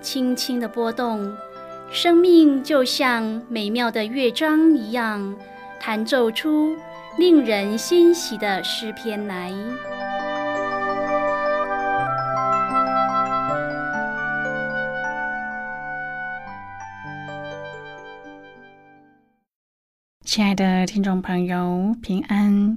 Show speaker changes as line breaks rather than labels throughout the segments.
轻轻的波动，生命就像美妙的乐章一样，弹奏出令人欣喜的诗篇来。
亲爱的听众朋友，平安！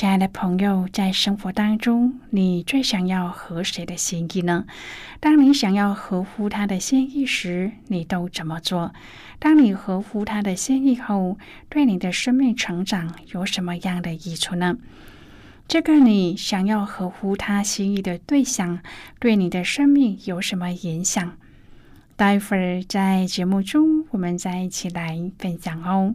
亲爱的朋友，在生活当中，你最想要合谁的心意呢？当你想要合乎他的心意时，你都怎么做？当你合乎他的心意后，对你的生命成长有什么样的益处呢？这个你想要合乎他心意的对象，对你的生命有什么影响？待会儿在节目中，我们再一起来分享哦。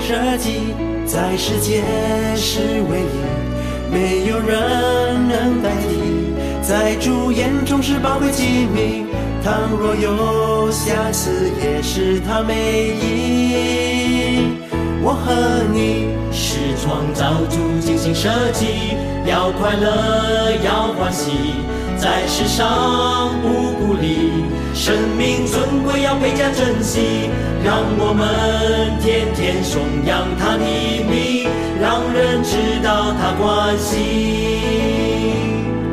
设计，在世界是唯一，没有人能代替。在主眼中是宝贵机密，倘若有瑕疵，也是他美意。我和你是创造主精心设计，要快乐，要欢喜，在世上不孤立。生命尊贵要倍加珍惜，让我们天天颂扬他的名，让人知道他关心。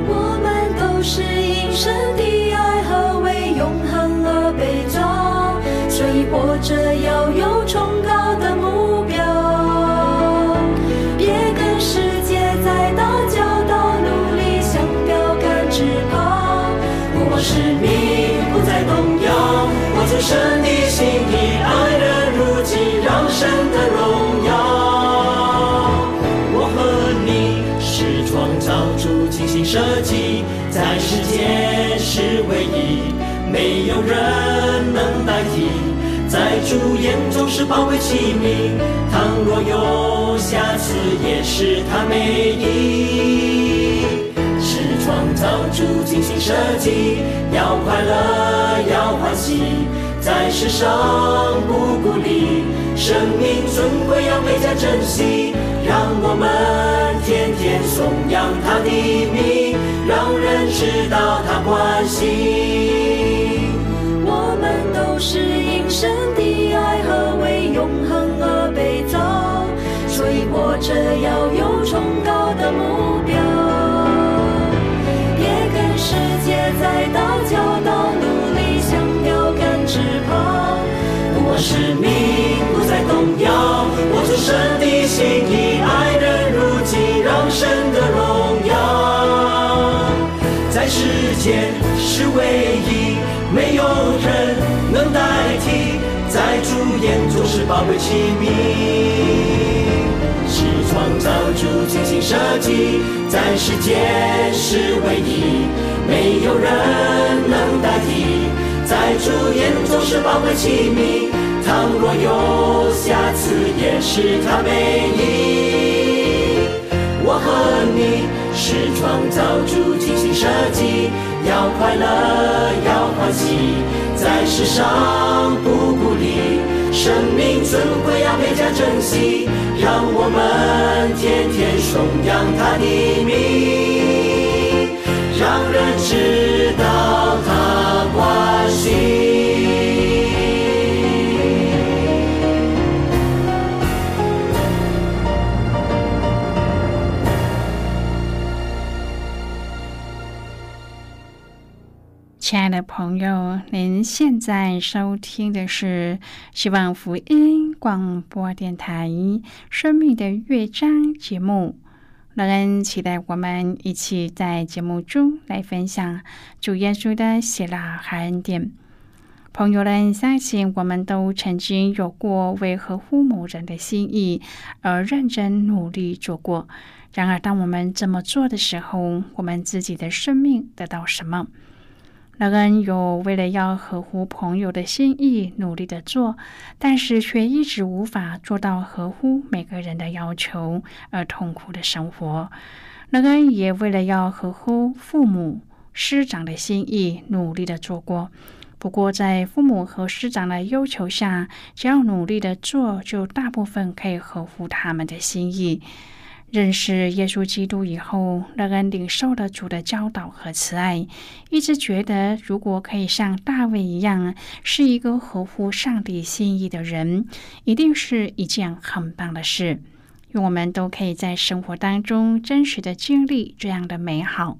我们都是因神的爱和为永恒而被造，所以活着要有崇高的
神的心意，爱人如己，让神的荣耀。我和你是创造主精心设计，在世间是唯一，没有人能代替，在主眼中是宝贵器皿，倘若有瑕疵，也是他美意。是创造主精心设计，要快乐，要欢喜，在世上不孤立，生命尊贵要倍加珍惜，让我们天天颂扬他的名，让人知道他关心。
我们都是因神的爱和为永恒而被造，所以活着要有崇高的目标。别跟世界在打交道，
是唯一，没有人能代替。在主眼中是宝贵器皿。创造主精心设计，在世间是唯一，没有人能代替。在主眼中是宝贵器皿，倘若有瑕疵，也是他美意。我和你是创造主精心设计，要快乐，要欢喜，在世上不孤立，生命尊贵要倍加珍惜，让我们天天颂扬他的名，
朋友，您现在收听的是希望福音广播电台《生命的乐章》节目。让人期待我们一起在节目中来分享主耶稣的喜乐和恩典。朋友们，相信我们都曾经有过为合乎某人的心意而认真努力做过。然而，当我们这么做的时候，我们自己的生命得到什么？乐恩有为了要合乎朋友的心意努力的做，但是却一直无法做到合乎每个人的要求而痛苦的生活。乐恩也为了要合乎父母师长的心意努力的做过，不过在父母和师长的要求下，只要努力的做，就大部分可以合乎他们的心意。认识耶稣基督以后，乐恩领受了主的教导和慈爱，一直觉得如果可以像大卫一样，是一个合乎上帝心意的人，一定是一件很棒的事。愿我们都可以在生活当中真实的经历这样的美好。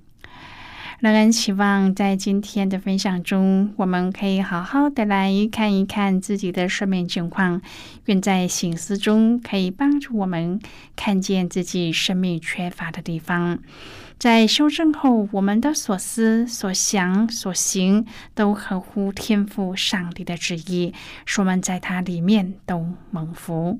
乐恩希望在今天的分享中，我们可以好好的来看一看自己的生命情况，愿在醒思中可以帮助我们看见自己生命缺乏的地方。在修正后，我们的所思、所想、所行都合乎天赋上帝的旨意，说我们在它里面都蒙福。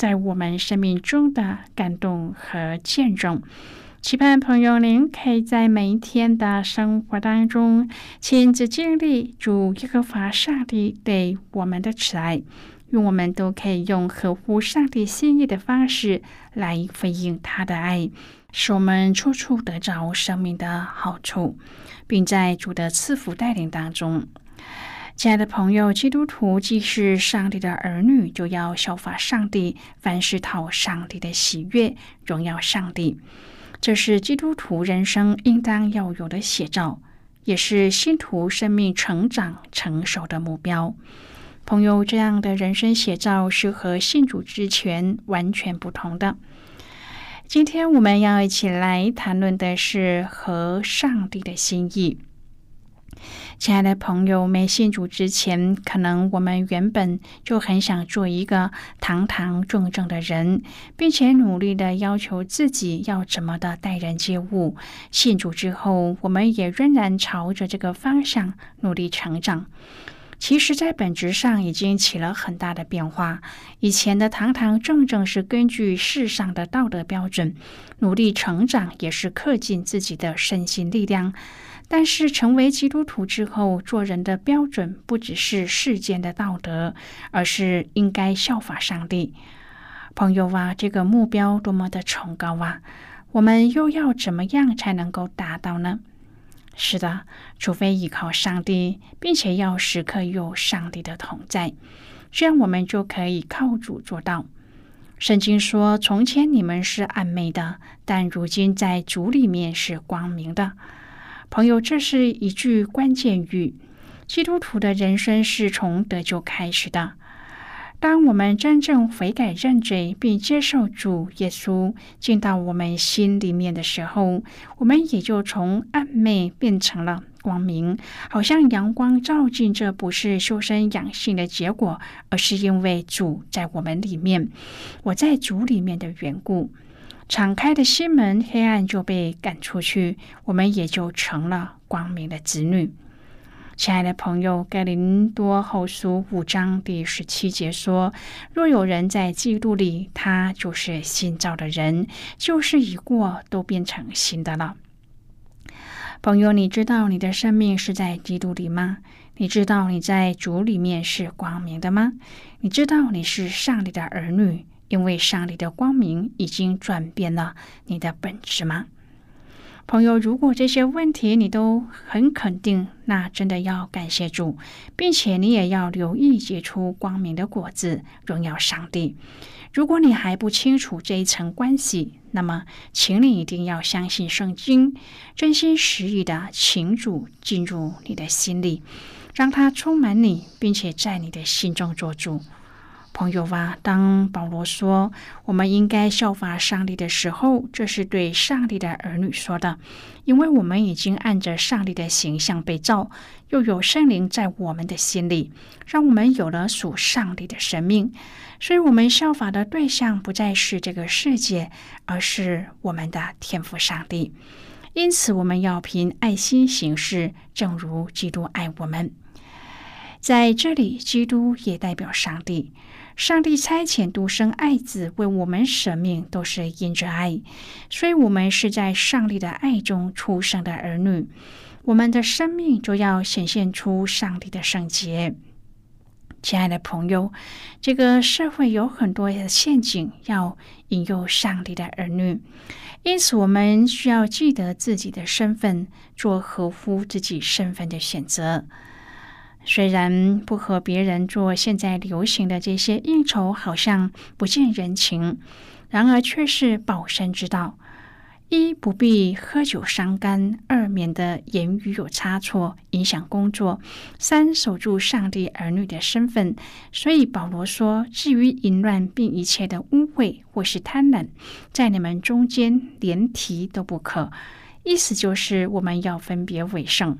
在我们生命中的感动和见证，期盼朋友您可以在每一天的生活当中亲自经历主耶和华上帝对我们的慈爱，愿我们都可以用合乎上帝心意的方式来回应他的爱，使我们处处得着生命的好处，并在主的赐福带领当中。亲爱的朋友，基督徒既是上帝的儿女，就要效法上帝，凡事讨上帝的喜悦，荣耀上帝。这是基督徒人生应当要有的写照，也是信徒生命成长成熟的目标。朋友，这样的人生写照是和信主之前完全不同的。今天我们要一起来谈论的是和上帝的心意。亲爱的朋友，没信主之前，可能我们原本就很想做一个堂堂正正的人，并且努力的要求自己要怎么的待人接物。信主之后，我们也仍然朝着这个方向努力成长。其实，在本质上已经起了很大的变化。以前的堂堂正正是根据世上的道德标准努力成长，也是恪尽自己的身心力量。但是成为基督徒之后，做人的标准不只是世间的道德，而是应该效法上帝。朋友啊，这个目标多么的崇高啊！我们又要怎么样才能够达到呢？是的，除非依靠上帝，并且要时刻有上帝的同在，这样我们就可以靠主做到。圣经说：“从前你们是暗昧的，但如今在主里面是光明的。”朋友，这是一句关键语。基督徒的人生是从得救开始的。当我们真正悔改认罪，并接受主耶稣进到我们心里面的时候，我们也就从暗昧变成了光明，好像阳光照进。这不是修身养性的结果，而是因为主在我们里面，我在主里面的缘故。敞开的心门，黑暗就被赶出去，我们也就成了光明的子女。亲爱的朋友，《盖林多后书》五章第十七节说：“若有人在基督里，他就是新造的人，旧事已过，都变成新的了。”朋友，你知道你的生命是在基督里吗？你知道你在主里面是光明的吗？你知道你是上帝的儿女，因为上帝的光明已经转变了你的本质吗？朋友，如果这些问题你都很肯定，那真的要感谢主，并且你也要留意结出光明的果子，荣耀上帝。如果你还不清楚这一层关系，那么请你一定要相信圣经，真心实意的请主进入你的心里，让他充满你，并且在你的心中做主。朋友啊，当保罗说我们应该效法上帝的时候，这是对上帝的儿女说的，因为我们已经按着上帝的形象被造，又有圣灵在我们的心里，让我们有了属上帝的生命。所以，我们效法的对象不再是这个世界，而是我们的天赋上帝。因此，我们要凭爱心行事，正如基督爱我们。在这里，基督也代表上帝。上帝差遣独生爱子为我们舍命，都是因着爱，所以我们是在上帝的爱中出生的儿女。我们的生命就要显现出上帝的圣洁。亲爱的朋友，这个社会有很多的陷阱要引诱上帝的儿女，因此我们需要记得自己的身份，做合乎自己身份的选择。虽然不和别人做现在流行的这些应酬，好像不见人情，然而却是保身之道：一不必喝酒伤肝；二免得言语有差错，影响工作；三守住上帝儿女的身份。所以保罗说：“至于淫乱并一切的污秽或是贪婪，在你们中间连提都不可。”意思就是我们要分别为圣。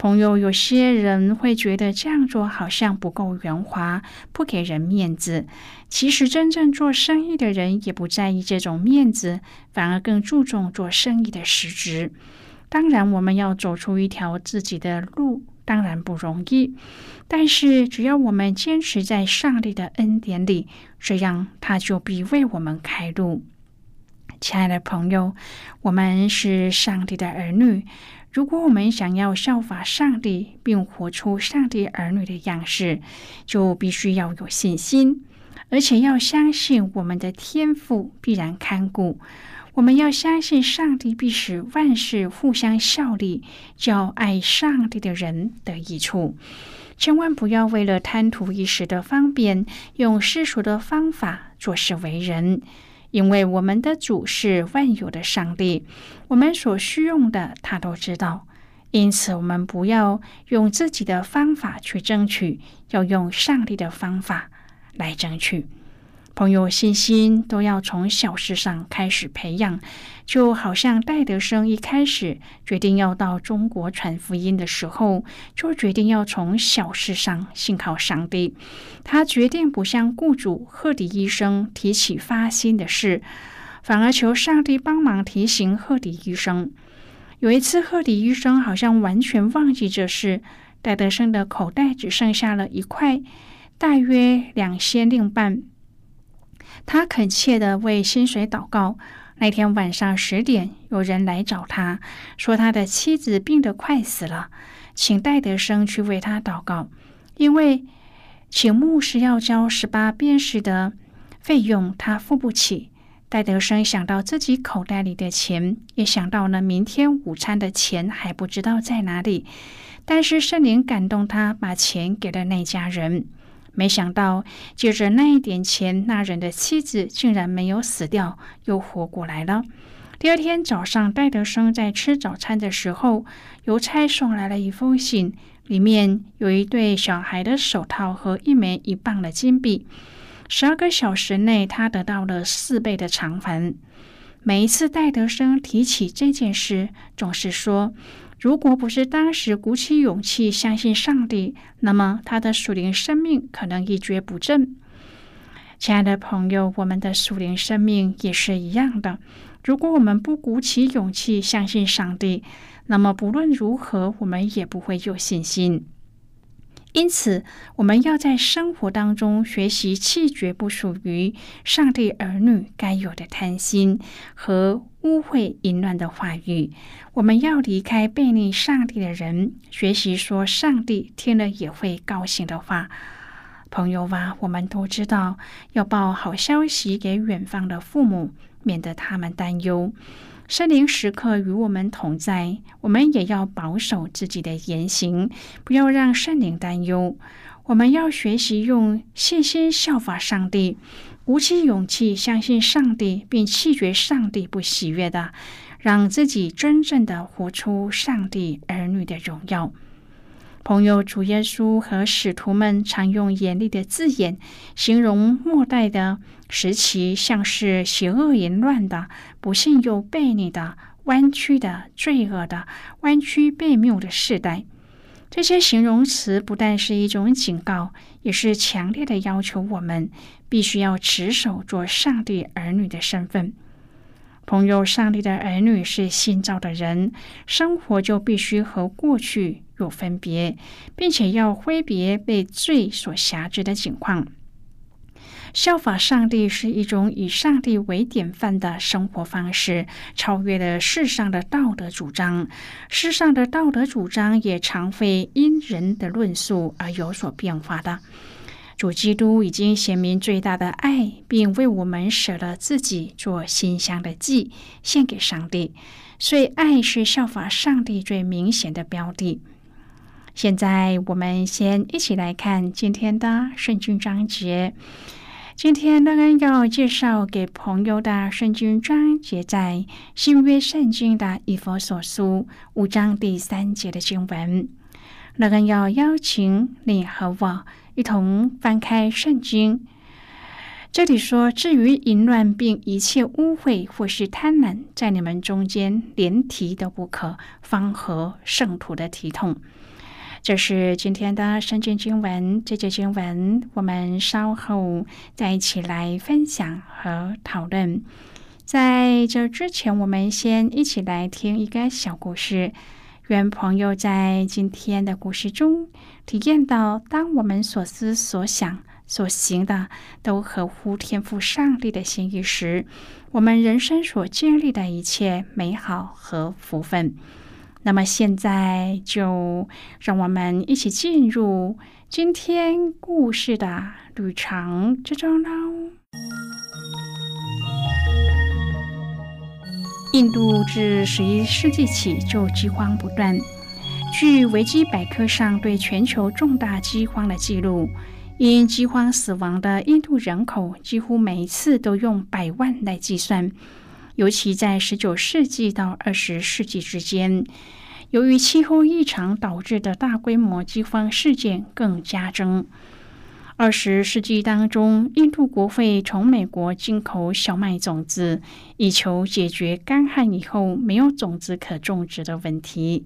朋友，有些人会觉得这样做好像不够圆滑，不给人面子。其实，真正做生意的人也不在意这种面子，反而更注重做生意的实质。当然，我们要走出一条自己的路，当然不容易。但是，只要我们坚持在上帝的恩典里，这样他就必为我们开路。亲爱的朋友，我们是上帝的儿女。如果我们想要效法上帝，并活出上帝儿女的样式，就必须要有信心，而且要相信我们的天赋必然看顾。我们要相信上帝必使万事互相效力，叫爱上帝的人得益处。千万不要为了贪图一时的方便，用世俗的方法做事为人。因为我们的主是万有的上帝，我们所需用的他都知道，因此我们不要用自己的方法去争取，要用上帝的方法来争取。朋友，信心都要从小事上开始培养，就好像戴德生一开始决定要到中国传福音的时候，就决定要从小事上信靠上帝。他决定不向雇主赫迪医生提起发心的事，反而求上帝帮忙提醒赫迪医生。有一次，赫迪医生好像完全忘记这事，戴德生的口袋只剩下了一块，大约两先令半。他恳切的为薪水祷告。那天晚上十点，有人来找他，说他的妻子病得快死了，请戴德生去为他祷告，因为请牧师要交十八便士的费用，他付不起。戴德生想到自己口袋里的钱，也想到了明天午餐的钱还不知道在哪里，但是圣灵感动他，把钱给了那家人。没想到，借着那一点钱，那人的妻子竟然没有死掉，又活过来了。第二天早上，戴德生在吃早餐的时候，邮差送来了一封信，里面有一对小孩的手套和一枚一磅的金币。十二个小时内，他得到了四倍的偿还。每一次戴德生提起这件事，总是说。如果不是当时鼓起勇气相信上帝，那么他的属灵生命可能一蹶不振。亲爱的朋友，我们的属灵生命也是一样的。如果我们不鼓起勇气相信上帝，那么不论如何，我们也不会有信心。因此，我们要在生活当中学习弃绝不属于上帝儿女该有的贪心和污秽淫乱的话语。我们要离开背逆上帝的人，学习说上帝听了也会高兴的话。朋友啊，我们都知道要报好消息给远方的父母，免得他们担忧。圣灵时刻与我们同在，我们也要保守自己的言行，不要让圣灵担忧。我们要学习用信心效法上帝，鼓起勇气相信上帝，并弃绝上帝不喜悦的，让自己真正的活出上帝儿女的荣耀。朋友，主耶稣和使徒们常用严厉的字眼形容末代的时期，像是邪恶淫乱的、不幸又悖逆的、弯曲的、罪恶的、弯曲悖谬的世代。这些形容词不但是一种警告，也是强烈的要求我们必须要持守做上帝儿女的身份。朋友，上帝的儿女是新造的人，生活就必须和过去有分别，并且要挥别被罪所辖制的情况。效法上帝是一种以上帝为典范的生活方式，超越了世上的道德主张。世上的道德主张也常会因人的论述而有所变化的。主基督已经显明最大的爱，并为我们舍了自己做馨香的祭，献给上帝。所以，爱是效法上帝最明显的标的。现在，我们先一起来看今天的圣经章节。今天，乐恩要介绍给朋友的圣经章节，在新约圣经的以弗所书五章第三节的经文。乐恩要邀请你和我。一同翻开圣经，这里说：“至于淫乱并一切污秽或是贪婪，在你们中间连提都不可，方合圣徒的体统。”这是今天的圣经经文。这节经文我们稍后再一起来分享和讨论。在这之前，我们先一起来听一个小故事。愿朋友在今天的故事中体验到，当我们所思所想所行的都合乎天赋上帝的心意时，我们人生所经历的一切美好和福分。那么，现在就让我们一起进入今天故事的旅程之中喽。印度自十一世纪起就饥荒不断。据维基百科上对全球重大饥荒的记录，因饥荒死亡的印度人口几乎每一次都用百万来计算。尤其在十九世纪到二十世纪之间，由于气候异常导致的大规模饥荒事件更加增。二十世纪当中，印度国会从美国进口小麦种子，以求解决干旱以后没有种子可种植的问题。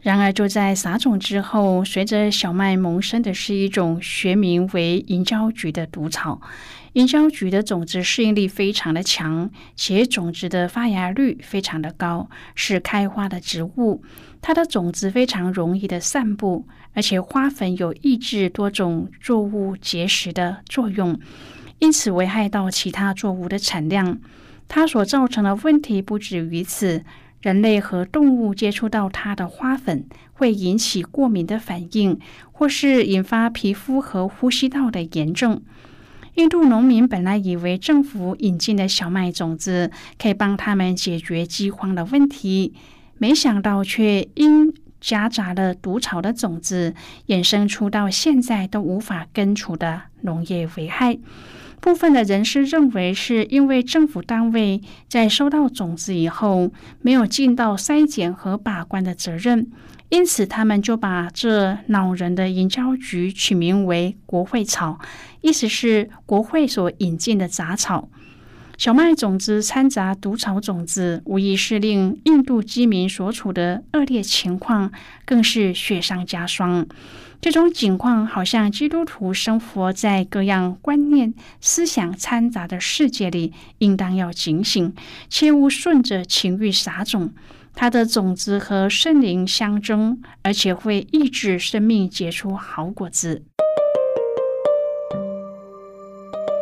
然而，就在撒种之后，随着小麦萌生的是一种学名为银胶菊的毒草。银胶菊的种子适应力非常的强，且种子的发芽率非常的高，是开花的植物。它的种子非常容易的散布。而且花粉有抑制多种作物结实的作用，因此危害到其他作物的产量。它所造成的问题不止于此，人类和动物接触到它的花粉会引起过敏的反应，或是引发皮肤和呼吸道的炎症。印度农民本来以为政府引进的小麦种子可以帮他们解决饥荒的问题，没想到却因。夹杂了毒草的种子，衍生出到现在都无法根除的农业危害。部分的人士认为，是因为政府单位在收到种子以后，没有尽到筛检和把关的责任，因此他们就把这恼人的营销局取名为“国会草”，意思是国会所引进的杂草。小麦种子掺杂毒草种子，无疑是令印度居民所处的恶劣情况更是雪上加霜。这种景况好像基督徒生活在各样观念、思想掺杂的世界里，应当要警醒，切勿顺着情欲撒种。它的种子和圣灵相争，而且会抑制生命结出好果子。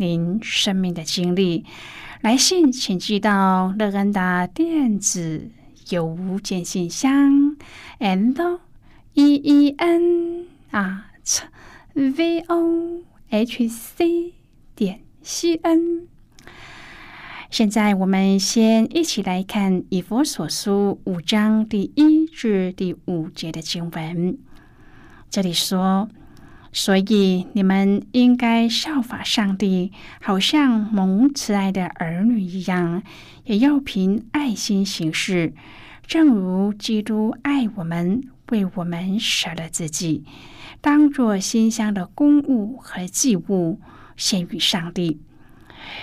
您生命的经历，来信请寄到乐恩的电子邮件信箱，l e e n at v o h c 点 c n。现在我们先一起来看以佛所书五章第一至第五节的经文。这里说。所以，你们应该效法上帝，好像蒙慈爱的儿女一样，也要凭爱心行事，正如基督爱我们，为我们舍了自己，当作馨香的公物和祭物献于上帝。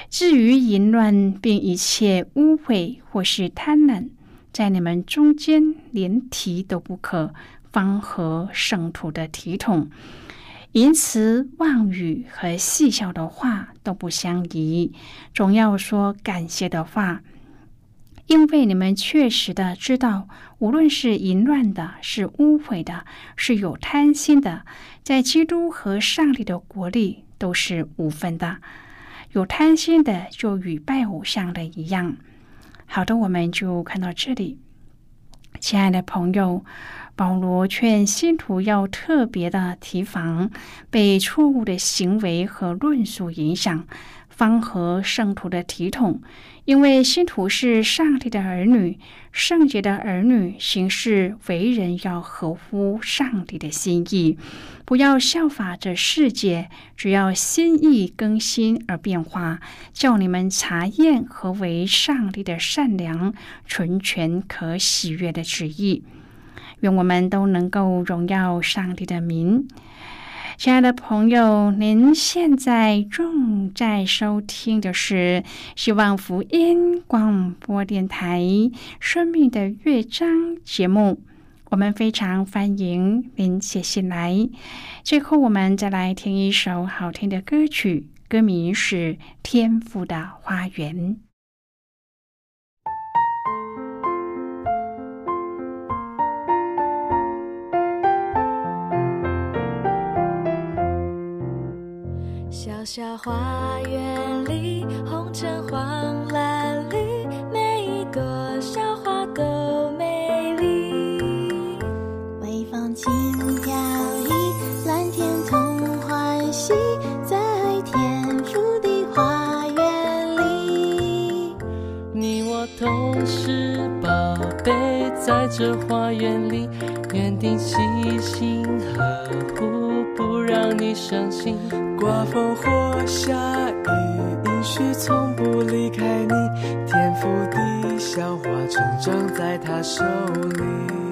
至于淫乱并一切污秽或是贪婪，在你们中间连提都不可，方合圣徒的体统。言辞妄语和细小的话都不相宜，总要说感谢的话，因为你们确实的知道，无论是淫乱的，是污秽的，是有贪心的，在基督和上帝的国里都是无分的。有贪心的，就与拜偶像的一样。好的，我们就看到这里，亲爱的朋友。保罗劝信徒要特别的提防被错误的行为和论述影响，方合圣徒的体统。因为信徒是上帝的儿女，圣洁的儿女行事为人要合乎上帝的心意，不要效法这世界，只要心意更新而变化，叫你们查验何为上帝的善良、纯全、可喜悦的旨意。愿我们都能够荣耀上帝的名，亲爱的朋友，您现在正在收听的是希望福音广播电台《生命的乐章》节目。我们非常欢迎您写信来。最后，我们再来听一首好听的歌曲，歌名是《天赋的花园》。
小花园里，红橙黄蓝绿，每一朵小花都美丽。
微风轻飘逸，蓝天同欢喜，在天父的花园里。
你我都是宝贝，在这花园里，园丁细心呵护，不让你伤心。刮风或下雨，应许从不离开你。天赋
地小花，成长在他手里。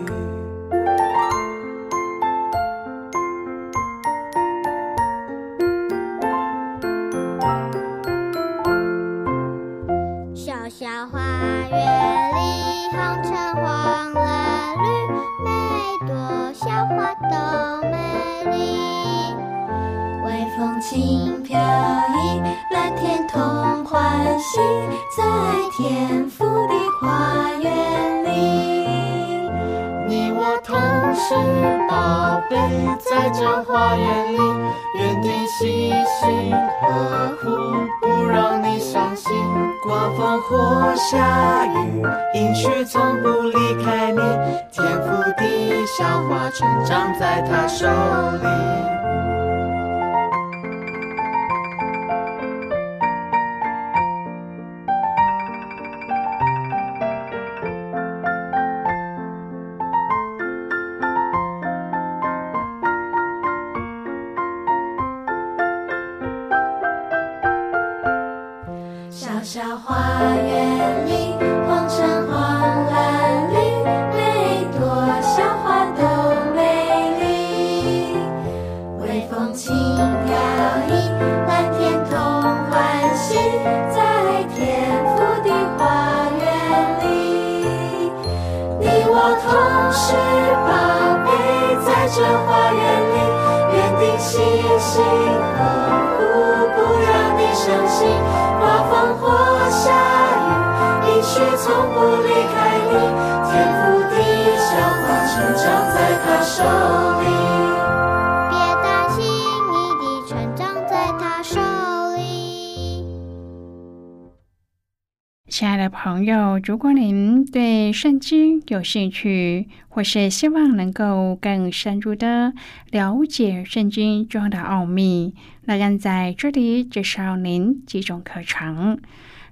亲爱的朋友，如果您对圣经有兴趣，或是希望能够更深入的了解圣经中的奥秘，那让在这里介绍您几种课程。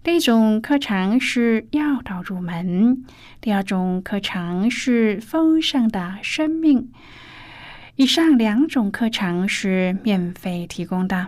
第一种课程是要道入门，第二种课程是丰盛的生命。以上两种课程是免费提供的。